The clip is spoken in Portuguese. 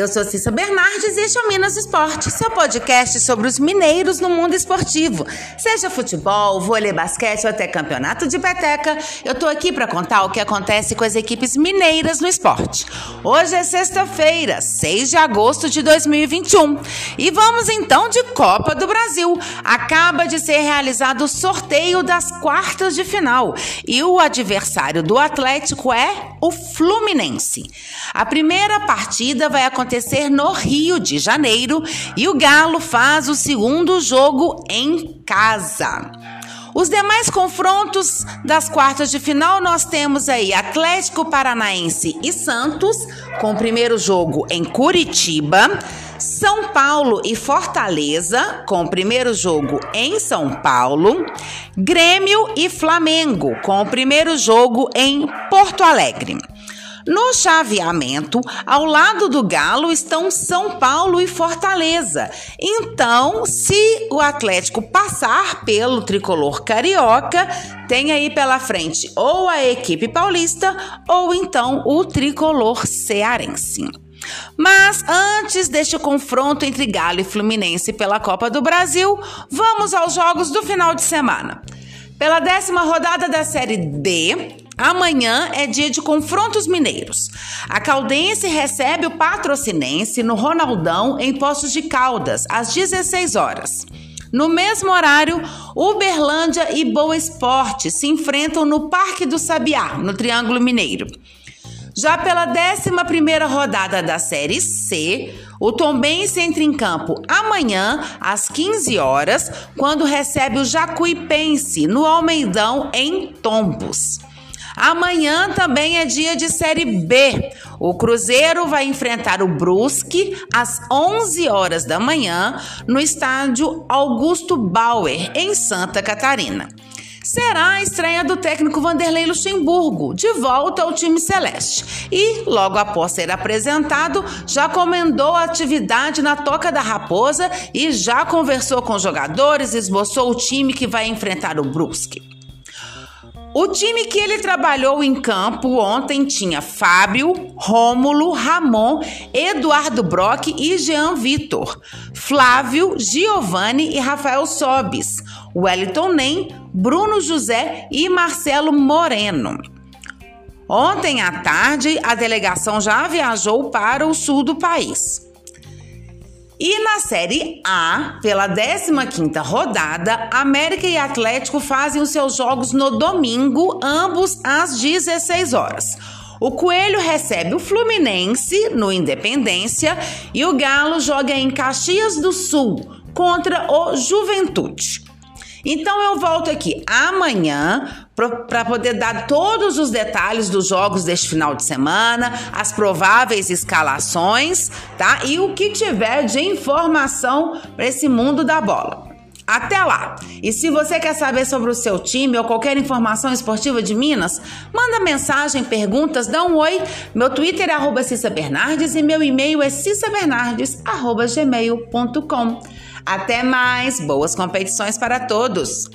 Eu sou Cissa Bernardes e este é o Minas Esporte, seu podcast sobre os mineiros no mundo esportivo. Seja futebol, vôlei, basquete ou até campeonato de peteca, eu tô aqui para contar o que acontece com as equipes mineiras no esporte. Hoje é sexta-feira, 6 de agosto de 2021. E vamos então de Copa do Brasil. Acaba de ser realizado o sorteio das quartas de final e o adversário do Atlético é o Fluminense. A primeira partida vai acontecer no Rio de Janeiro e o Galo faz o segundo jogo em casa. Os demais confrontos das quartas de final nós temos aí Atlético Paranaense e Santos, com o primeiro jogo em Curitiba. São Paulo e Fortaleza, com o primeiro jogo em São Paulo. Grêmio e Flamengo, com o primeiro jogo em Porto Alegre. No chaveamento, ao lado do Galo estão São Paulo e Fortaleza. Então, se o Atlético passar pelo tricolor carioca, tem aí pela frente ou a equipe paulista ou então o tricolor cearense. Mas antes deste confronto entre Galo e Fluminense pela Copa do Brasil, vamos aos jogos do final de semana. Pela décima rodada da Série B, Amanhã é dia de confrontos mineiros. A Caldense recebe o Patrocinense no Ronaldão em Poços de Caldas, às 16 horas. No mesmo horário, Uberlândia e Boa Esporte se enfrentam no Parque do Sabiá, no Triângulo Mineiro. Já pela 11ª rodada da Série C, o Tombense entra em campo amanhã às 15 horas, quando recebe o Jacuipense no Almeidão em Tombos. Amanhã também é dia de Série B. O Cruzeiro vai enfrentar o Brusque às 11 horas da manhã no estádio Augusto Bauer, em Santa Catarina. Será a estreia do técnico Vanderlei Luxemburgo, de volta ao time celeste. E, logo após ser apresentado, já comendou a atividade na Toca da Raposa e já conversou com jogadores, esboçou o time que vai enfrentar o Brusque. O time que ele trabalhou em campo ontem tinha Fábio, Rômulo, Ramon, Eduardo Brock e Jean Vitor, Flávio, Giovanni e Rafael Sobis, Wellington Nem, Bruno José e Marcelo Moreno. Ontem à tarde, a delegação já viajou para o sul do país. E na Série A, pela 15ª rodada, América e Atlético fazem os seus jogos no domingo, ambos às 16 horas. O Coelho recebe o Fluminense no Independência e o Galo joga em Caxias do Sul contra o Juventude. Então eu volto aqui amanhã para poder dar todos os detalhes dos jogos deste final de semana, as prováveis escalações, tá? E o que tiver de informação para esse mundo da bola. Até lá! E se você quer saber sobre o seu time ou qualquer informação esportiva de Minas, manda mensagem, perguntas, dá um oi. Meu Twitter é arroba Bernardes e meu e-mail é cissabernardes.gmail.com. Até mais, boas competições para todos!